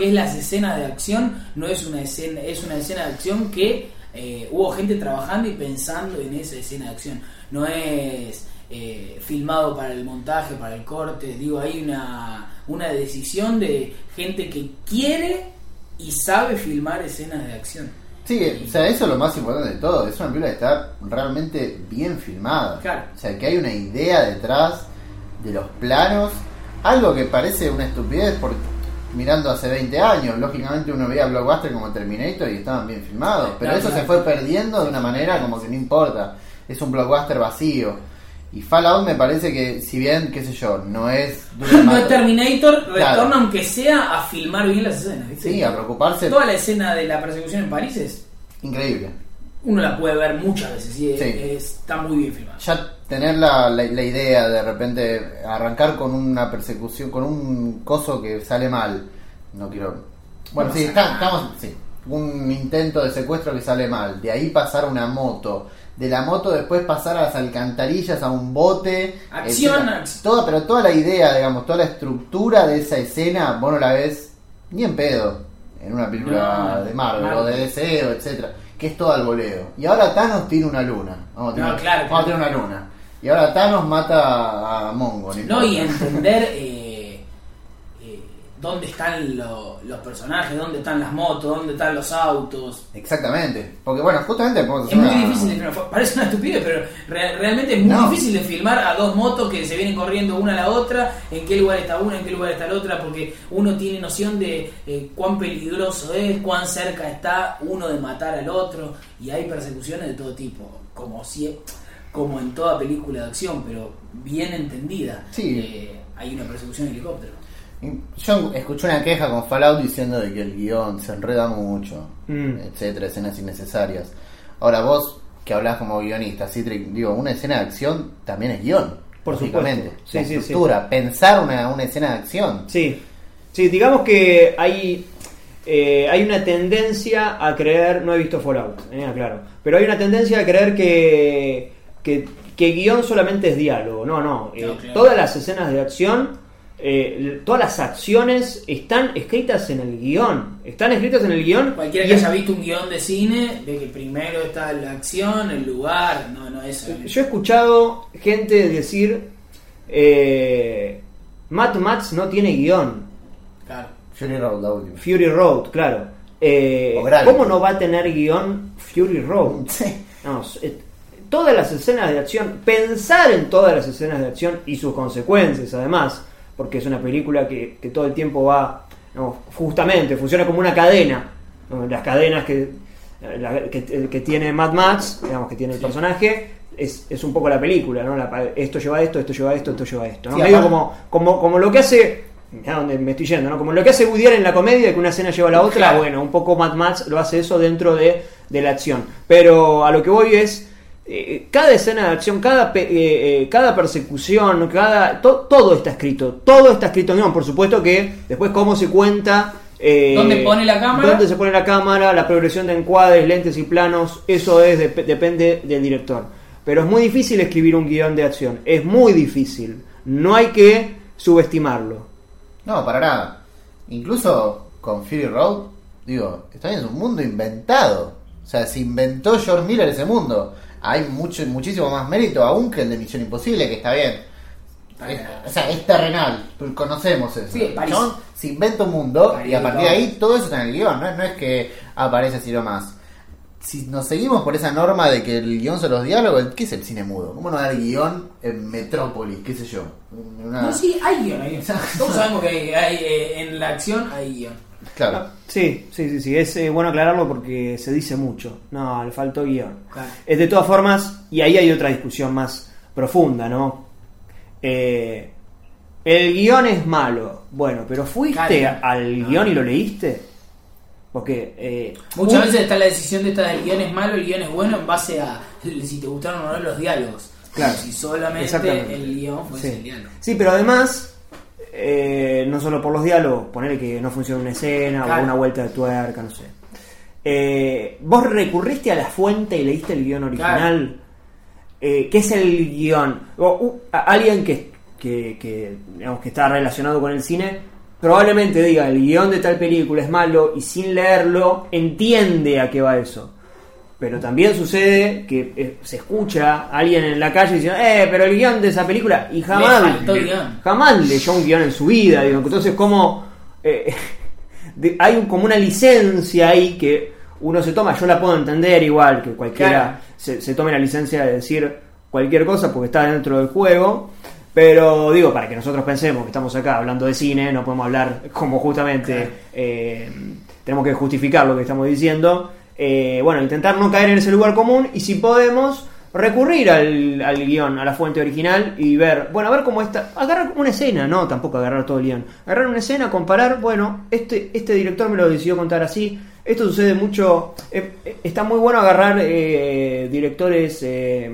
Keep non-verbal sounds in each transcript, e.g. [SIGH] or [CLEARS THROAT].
es las escenas de acción, no es una escena, es una escena de acción que eh, hubo gente trabajando y pensando en esa escena de acción. No es eh, filmado para el montaje, para el corte, digo, hay una, una decisión de gente que quiere y sabe filmar escenas de acción. Sí, o sea, eso es lo más importante de todo. Es una película que está realmente bien filmada. Claro. O sea, que hay una idea detrás de los planos. Algo que parece una estupidez porque mirando hace 20 años, lógicamente uno veía Blockbuster como Terminator y estaban bien filmados. Pero Claro, eso claro. se fue perdiendo de una manera como que no importa. Es un Blockbuster vacío. Y Fallout me parece que, si bien, qué sé yo, no es... [LAUGHS] No es Terminator, retorna Claro. aunque sea a filmar bien las escenas. ¿viste? Sí, a preocuparse. Toda la escena de la persecución en París es, Increíble. uno la puede ver muchas veces y Sí. es- está muy bien filmada. ya tener la, la, la idea de repente arrancar con una persecución, con un coso que sale mal, no quiero... Bueno, No sí, está- estamos... Sí, un intento de secuestro que sale mal, de ahí pasar una moto, de la moto después pasar a las alcantarillas, a un bote... Acción. Toda, pero toda la idea, digamos, toda la estructura de esa escena, vos no la ves ni en pedo en una película No, de Marvel o de DC o etcétera, que es todo al voleo. Y ahora Thanos tiene una luna. Vamos a No, claro, vamos a tener una luna. Y ahora Thanos mata a Mongo. No, y entender eh, eh, dónde están lo- los personajes, dónde están las motos, dónde están los autos. Exactamente. Porque bueno, justamente Es muy una- difícil de filmar. Parece una estupidez, pero re- realmente es muy No. difícil de filmar a dos motos que se vienen corriendo una a la otra, en qué lugar está una, en qué lugar está la otra, porque uno tiene noción de eh, cuán peligroso es, cuán cerca está uno de matar al otro, y hay persecuciones de todo tipo, como si como en toda película de acción, pero bien entendida. Sí. Eh, hay una persecución en helicóptero. Yo escuché una queja con Fallout diciendo de que el guion se enreda mucho, Mm. etcétera, escenas innecesarias. Ahora vos, que hablás como guionista, Citric, digo, una escena de acción también es guion. Por lógicamente. supuesto. Sí, La sí, sí. estructura, pensar una, una escena de acción. Sí, sí, digamos que hay, eh, hay una tendencia a creer, no he visto Fallout, eh, aclaro, pero hay una tendencia a creer que, que, que guion solamente es diálogo. No, no, eh, No, claro. todas las escenas de acción, eh, todas las acciones están escritas en el guion, están escritas en el guion. Cualquiera que es- haya visto un guion de cine, de que primero está la acción, el lugar, no, no, eso. Yo he escuchado gente decir, eh, Mad Max no tiene guion. Claro. Fury Road, la última. Fury Road, claro. Eh. ¿Cómo no va a tener guion Fury Road? [LAUGHS] Sí. No, eh, todas las escenas de acción, pensar en todas las escenas de acción y sus consecuencias, además, porque es una película que, que todo el tiempo va, no, justamente, funciona como una cadena. ¿no? Las cadenas que, la- que, que tiene Mad Max, digamos que tiene el Sí. personaje, es, es un poco la película, ¿no? La- esto lleva a esto, esto lleva a esto, esto lleva a esto. ¿no? Sí, Medio como, como, como lo que hace. Mirá dónde me estoy yendo, ¿no? Como lo que hace Woody Allen en la comedia, que una escena lleva a la otra, Claro. bueno, un poco Mad Max lo hace eso dentro de, de la acción. Pero a lo que voy es, eh, cada escena de acción, cada, pe- eh, eh, cada persecución, cada to- todo está escrito, todo está escrito en guion. Por supuesto que después cómo se cuenta... eh, ¿Dónde pone la cámara? Dónde se pone la cámara, la progresión de encuadres, lentes y planos, eso es dep- depende del director. Pero es muy difícil escribir un guion de acción, es muy difícil. No hay que subestimarlo. No, para nada. Incluso con Fury Road, digo, está bien, es un mundo inventado. O sea, se inventó George Miller ese mundo. Hay mucho, muchísimo más mérito aún que el de Misión Imposible, que está bien. O sea, es terrenal, conocemos eso. Sí, París. Se inventa un mundo París, y a partir de ahí todo eso está en el guion, no, no es que aparece así nomás. Si nos seguimos por esa norma de que el guion son los diálogos, ¿qué es el cine mudo? ¿Cómo no dar guion en Metrópolis? ¿Qué sé yo? Una- No, sí, hay guion. Hay guion. [LAUGHS] Todos sabemos que hay, hay, eh, en la acción hay guion. Claro. Sí, sí, sí, sí, es eh, bueno aclararlo porque se dice mucho. No, le faltó guion. Claro. Eh, de todas formas, y ahí hay otra discusión más profunda, ¿no? Eh, el guion es malo. Bueno, pero ¿fuiste Claro. al No. guion y lo leíste? Porque... eh, Muchas un- veces está la decisión de esta del guion es malo, el guion es bueno en base a si te gustaron o no los diálogos. Claro. Si solamente el guion fuese Sí. el diálogo. Sí, pero además, eh, no solo por los diálogos, ponerle que no funciona una escena Claro. o una vuelta de tuerca, no sé. Eh, vos recurriste a la fuente y leíste el guion original. Eh, ¿Qué es el guion? O, alguien que, que, que, digamos, que está relacionado con el cine probablemente diga el guion de tal película es malo y sin leerlo entiende a qué va eso. Pero también sucede que eh, se escucha a alguien en la calle diciendo, eh, pero el guion de esa película, y jamás, Le jamás leyó un guion en su vida. Digo. Entonces, como eh, [LAUGHS] de- hay un- como una licencia ahí que uno se toma, yo la puedo entender igual que cualquiera Claro. se, se tome la licencia de decir cualquier cosa porque está dentro del juego. Pero digo, para que nosotros pensemos que estamos acá hablando de cine, no podemos hablar como justamente eh, tenemos que justificar lo que estamos diciendo. Eh, bueno, intentar no caer en ese lugar común y si podemos recurrir al, al guion, a la fuente original y ver, bueno, a ver cómo está, agarrar una escena, no, tampoco agarrar todo el guion, agarrar una escena, comparar, bueno, este, este director me lo decidió contar así, esto sucede mucho, eh, eh, está muy bueno agarrar eh, directores, eh,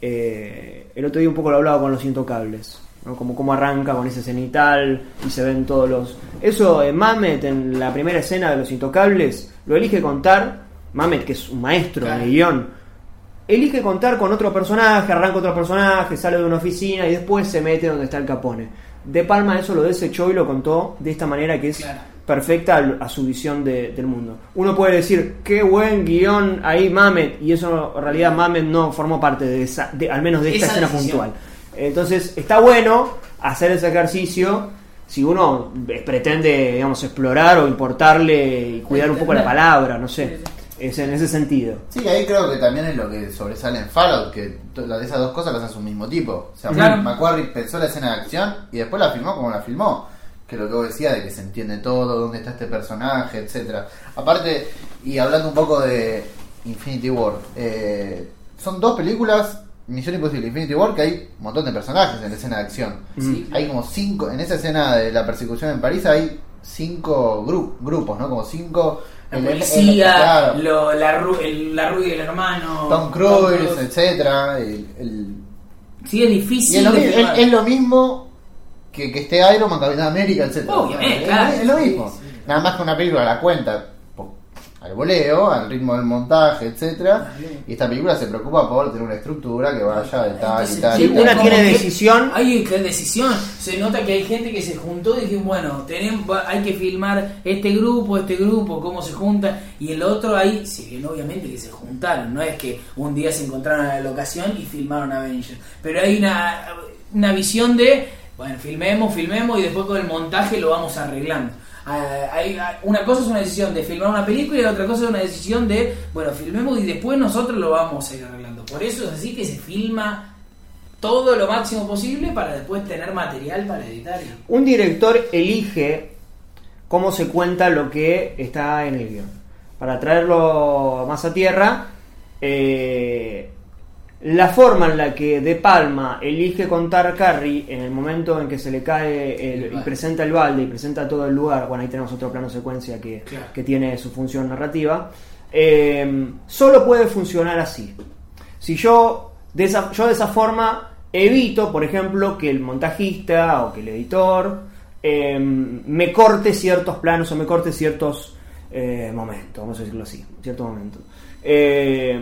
el otro día un poco lo hablaba con los intocables. ¿no? Como cómo arranca con ese cenital y se ven todos los... Eso, Mamet en la primera escena de Los Intocables lo elige contar, Mamet que es un maestro Claro. de guion, elige contar con otro personaje, arranca otro personaje, sale de una oficina y después se mete donde está el Capone. De Palma eso lo desechó y lo contó de esta manera que es Claro. perfecta a su visión de- del mundo. Uno puede decir, qué buen guion ahí Mamet, y eso en realidad Mamet no formó parte de esa, de, al menos de esta Esa escena decisión. puntual. Entonces está bueno hacer ese ejercicio si uno pretende, digamos, explorar o importarle y cuidar un poco la palabra, no sé, es en ese sentido. Sí, ahí creo que también es lo que sobresale en Fallout, que de esas dos cosas las hace un mismo tipo. O sea, Claro. Macquarie pensó la escena de acción y después la filmó como la filmó. Que lo que vos decías de que se entiende todo, dónde está este personaje, etcétera. Aparte, y hablando un poco de Infinity War, eh, son dos películas, Misión Imposible, Infinity War, que hay un montón de personajes en la escena de acción. Sí. Hay como cinco, en esa escena de la persecución en París hay cinco gru- grupos, ¿no? Como cinco... La ele- ele- policía, claro. lo- la, ru- el, la rubia y el hermano. Tom Cruise, etcétera. El, el- Sí, es y difícil. es lo, de mi- es- filmar. es lo mismo que, que esté Iron Man, Capitán América, etcétera. Obviamente, es, claro. es lo mismo. sí. Nada más que una película la cuenta al voleo, al ritmo del montaje, etcétera. Y esta película se preocupa por tener una estructura que vaya de tal y tal. y una tiene decisión. Hay que decisión. Se nota que hay gente que se juntó y dijo, bueno, tenemos, hay que filmar este grupo, este grupo, cómo se juntan. Y el otro ahí, si bien obviamente que se juntaron, no es que un día se encontraron en la locación y filmaron Avengers. Pero hay una, una visión de, bueno, filmemos, filmemos y después con el montaje lo vamos arreglando. Ah, una cosa es una decisión de filmar una película y la otra cosa es una decisión de, bueno, filmemos y después nosotros lo vamos a ir arreglando. Por eso es así que se filma todo lo máximo posible para después tener material para editar. Un director elige cómo se cuenta lo que está en el guion. Para traerlo más a tierra, eh, la forma en la que De Palma elige contar Carrie en el momento en que se le cae el- y presenta el balde y presenta todo el lugar, bueno, ahí tenemos otro plano secuencia que, Claro. que tiene su función narrativa, eh, solo puede funcionar así. Si yo de, esa, yo de esa forma evito, por ejemplo, que el montajista o que el editor eh, me corte ciertos planos o me corte ciertos eh, momentos, vamos a decirlo así, ciertos momentos. Eh,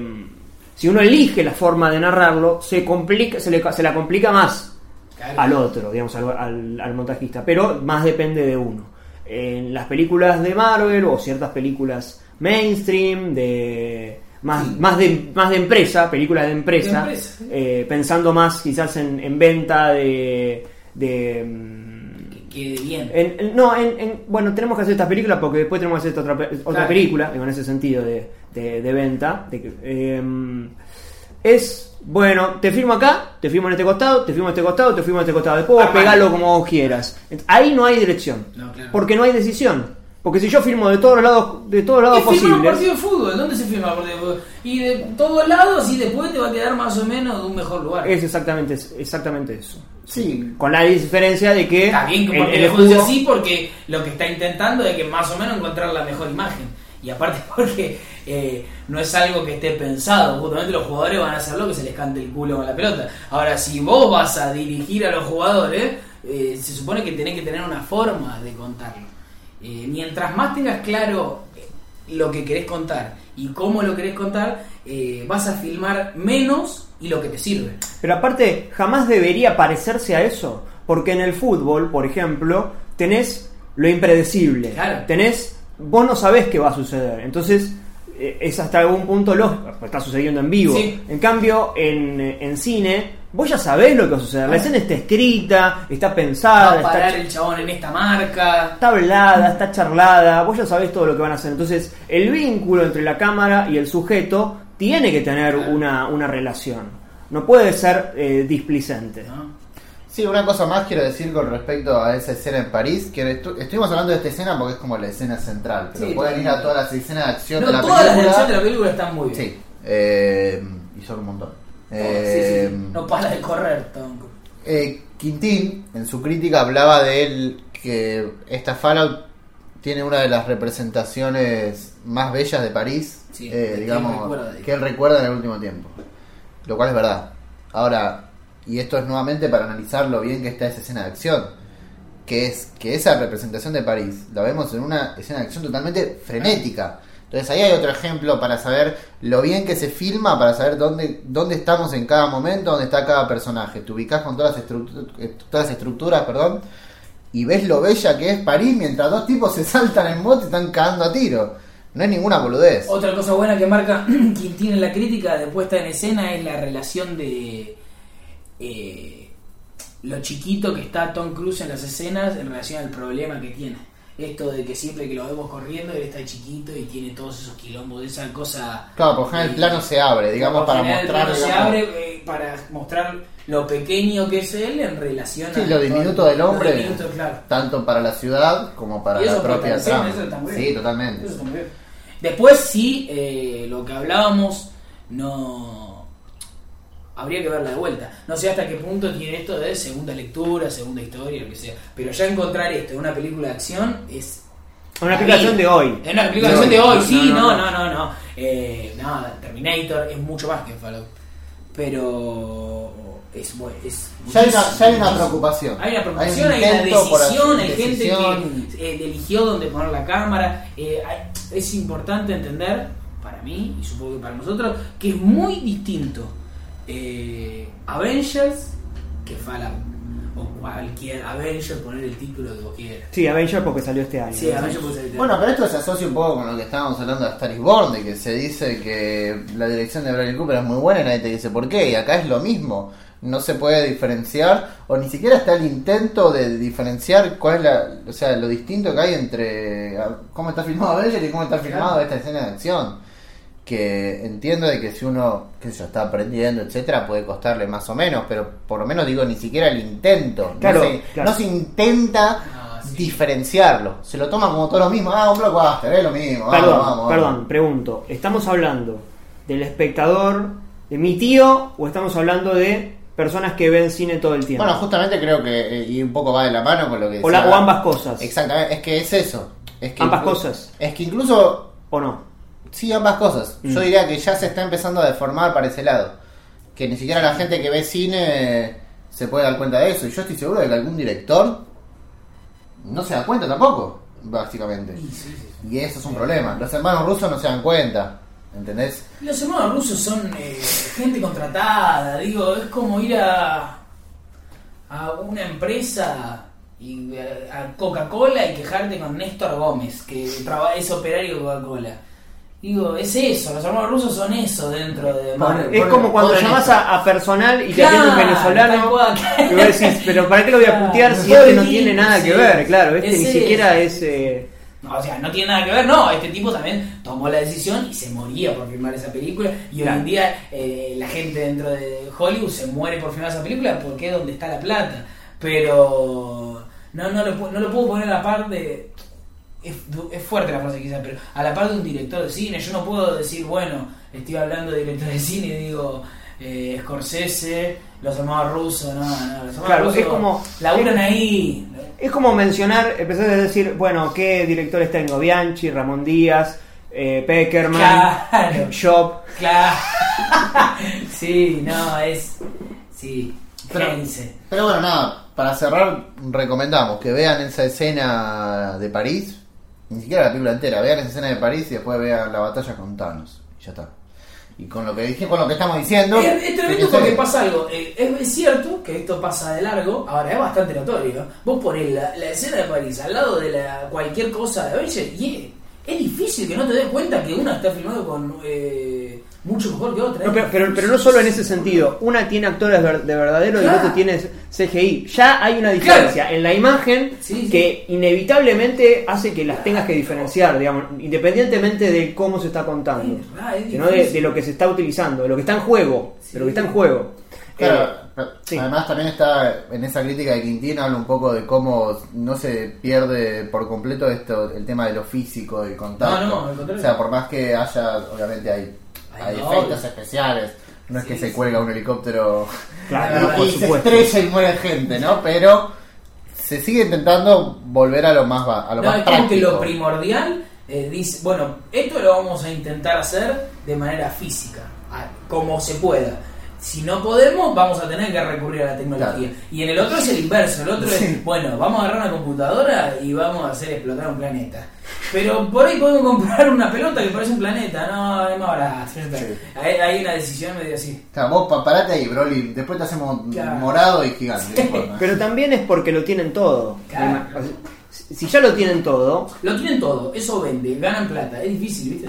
si uno elige la forma de narrarlo, se, complica, se, le, se la complica más Claro. al otro, digamos, al, al- al montajista, pero más depende de uno. En las películas de Marvel o ciertas películas mainstream, de más, Sí. más, de, más de empresa, películas de empresa, De empresa, sí. eh, pensando más quizás en, en venta de... de bien. en- en- no, en, en- bueno, tenemos que hacer esta película porque después tenemos que hacer esta otra, otra Claro. película, digo, en ese sentido de, de- de venta. de eh, es, bueno, te firmo acá, te firmo en este costado, te firmo en este costado, te firmo en este costado. Después vos Armalo. pegalo como vos quieras. Ahí no hay dirección, No, claro. porque no hay decisión. Porque si yo firmo de todos los lados, de todos lados Es filmar un posibles, partido de fútbol, ¿dónde se filma un partido de fútbol? Y de todos lados y después te va a quedar más o menos de un mejor lugar. es exactamente, exactamente eso. Sí, Con la diferencia de que Está bien que el- el fútbol escudo- así porque lo que está intentando es que más o menos encontrar la mejor imagen. Y aparte [LAUGHS] porque eh, no es algo que esté pensado, justamente los jugadores van a hacer lo que se les cante el culo con la pelota. Ahora, si vos vas a dirigir a los jugadores, eh, se supone que tenés que tener una forma de contarlo. Eh, mientras más tengas claro lo que querés contar y cómo lo querés contar, vas a filmar menos y lo que te sirve. Pero aparte, jamás debería parecerse a eso. Porque en el fútbol, por ejemplo, tenés lo impredecible. Claro. Tenés, vos no sabés qué va a suceder. Entonces, es hasta algún punto lógico, está sucediendo en vivo. Sí. En cambio, en, eh, en cine, vos ya sabés lo que va a suceder. La escena está escrita, está Va pensada, a está, parar el chabón en esta marca. está hablada, está charlada, vos ya sabés todo lo que van a hacer. Entonces, el vínculo entre la cámara y el sujeto tiene que tener una, una relación. No puede ser eh, displicente. ¿no? Sí, una cosa más quiero decir con respecto a esa escena en París, que estu- estuvimos hablando de esta escena porque es como la escena central, pero Sí, pueden ir a todas las escenas de acción No, de la todas las película. acciones de la película están muy bien. Sí, eh, y son un montón. Todas, sí, Eh, sí, sí. No para de correr, Tom eh, Quintín, en su crítica, hablaba de él que esta Fallout tiene una de las representaciones más bellas de París, Sí, eh, digamos, que él recuerda en el último tiempo. Lo cual es verdad. Ahora, y esto es nuevamente para analizar lo bien que está esa escena de acción, que es que esa representación de París la vemos en una escena de acción totalmente frenética. Entonces ahí hay otro ejemplo para saber lo bien que se filma, para saber dónde, dónde estamos en cada momento, dónde está cada personaje. Te ubicás con todas las, estructu- eh, todas las estructuras, perdón, y ves lo bella que es París mientras dos tipos se saltan en moto y están cagando a tiro. No es ninguna boludez. Otra cosa buena que marca [CLEARS THROAT] Quintín en la crítica de puesta en escena es la relación de eh, lo chiquito que está Tom Cruise en las escenas en relación al problema que tiene. Esto de que siempre que lo vemos corriendo él está chiquito y tiene todos esos quilombos, esa cosa... Claro, por general el plano se abre, digamos, para el se abre eh, para mostrar lo pequeño que es él en relación Sí, a... lo diminuto del hombre, diminuto, claro. tanto para la ciudad como para la propia trama. Sí, totalmente. Después sí, eh, lo que hablábamos, no... Habría que verla de vuelta. No sé hasta qué punto tiene esto de segunda lectura, segunda historia, lo que sea. Pero ya encontrar esto en una película de acción es... Una aplicación de hoy. En una película de De acción de hoy. sí, No, no, no, no, no, no. Eh, no, Terminator es mucho más que Fallout. Pero es, es Ya hay, una, ya hay una preocupación. Hay una preocupación, un hay, una decisión, hay gente decisión. que eh, eligió dónde poner la cámara. eh, hay- es importante entender, para mí y supongo que para nosotros, que es muy distinto eh, Avengers que Fallout. O cualquier Avengers, poner el título que vos quieras. Sí, Avengers porque salió este año. Sí, Avengers puede ser Bueno, pero esto se asocia un poco con lo que estábamos hablando de Star is Born, de que se dice que la dirección de Bradley Cooper es muy buena y nadie te dice por qué, y acá es lo mismo. No se puede diferenciar, o ni siquiera está el intento de diferenciar cuál es la, o sea, lo distinto que hay entre cómo está filmado Avengers y cómo está filmado esta escena de acción. Que entiendo de que si uno, qué sé yo, está aprendiendo, etcétera, puede costarle más o menos, pero por lo menos digo, ni siquiera el intento. Claro, no, se, claro. no se intenta Ah, sí. diferenciarlo. Se lo toma como todo lo mismo. Ah, un blockbuster, es lo mismo. vamos, Perdón, vamos, vamos. perdón, pregunto. ¿Estamos hablando del espectador, de mi tío, o estamos hablando de personas que ven cine todo el tiempo? Bueno, justamente creo que, eh, y un poco va de la mano con lo que o, la- o ambas cosas. Exactamente, es que es eso. Es que Ambas cosas. Es que incluso, ¿O no? Sí, ambas cosas. Yo Mm. diría que ya se está empezando a deformar para ese lado. Que ni siquiera la gente que ve cine se puede dar cuenta de eso. Y yo estoy seguro de que algún director no se da cuenta tampoco, básicamente. Sí, sí, sí. Y eso es un problema. Los hermanos rusos no se dan cuenta. ¿Entendés? Los hermanos rusos son eh, gente contratada, digo, es como ir a, a una empresa y eh, a, a Coca-Cola y quejarte con Néstor Gómez, que traba- es operario de Coca-Cola. Digo, es eso, los hermanos rusos son eso dentro de Marvel. Es como cuando llamas a, a personal y te atiende un venezolano y vos decís, pero ¿para qué lo voy a Claro. putear si este no tiene nada que ver? Claro, este Es ni eso. siquiera es... eh, No, o sea, no tiene nada que ver, no, este tipo también tomó la decisión y se moría por filmar esa película y hoy en día eh, la gente dentro de Hollywood se muere por filmar esa película porque es donde está la plata, pero no, no, lo, no lo puedo poner a la par de... Es, es fuerte la frase quizás, pero a la par de un director de cine, yo no puedo decir, bueno, estoy hablando de director de cine y digo... Eh, Scorsese, los hermanos rusos, no, no, los hermanos Claro, rusos es como- laburan ahí. Es como mencionar, empezar a decir, bueno, ¿qué directores tengo? Bianchi, Ramón Díaz, eh, Peckerman, Claro. Shop. Claro. [LAUGHS] sí, no, es. Sí, Pero-. Pero bueno, nada, para cerrar, recomendamos que vean esa escena de París, ni siquiera la película entera, vean esa escena de París y después vean la batalla con Thanos. Y ya está. y con lo que dije, con lo que estamos diciendo. Es, es tremendo que porque pasa algo. eh, es, cierto que esto pasa de largo, ahora es bastante notorio. Vos ponés la, la escena de París al lado de la, cualquier cosa de Avengers y es, es difícil que no te des cuenta que una está filmado con eh, mucho mejor que otra. No, ¿eh? pero, pero, pero no solo en ese sentido. Una tiene actores de verdadero y el otro tiene CGI. Ya hay una diferencia en la imagen Sí, sí. que inevitablemente hace que las tengas que diferenciar, digamos, independientemente de cómo se está contando. Es Sino de, lo que se está utilizando, de lo que está en juego. Sí. De lo que está en juego. Claro, Eh, pero sí. además también está en esa crítica de Quintín habla un poco de cómo no se pierde por completo esto el tema de lo físico, del contacto. No, no, al contrario. o sea, por más que haya, obviamente hay, Hay no, efectos obvio. especiales, no es Sí, que se sí. cuelga un helicóptero [LAUGHS] Claro, por y se supuesto. estrella y muere gente, ¿no? Pero se sigue intentando volver a lo más a lo No, más como que práctico. lo primordial eh, dice, bueno, esto lo vamos a intentar hacer de manera física, como se pueda. Si no podemos, vamos a tener que recurrir a la tecnología. Claro. Y en el otro es el inverso, el otro es, bueno, vamos a agarrar una computadora y vamos a hacer explotar un planeta. Pero por ahí podemos comprar una pelota que parece un planeta, no, es más barato. Hay, hay una decisión medio así. O sea, vos pa- parate ahí, Broly, después te hacemos Claro. morado y gigante. [LAUGHS] Pero también es porque lo tienen todo. Claro. Si ya lo tienen todo, Lo tienen todo, eso vende, ganan plata, es difícil, ¿viste?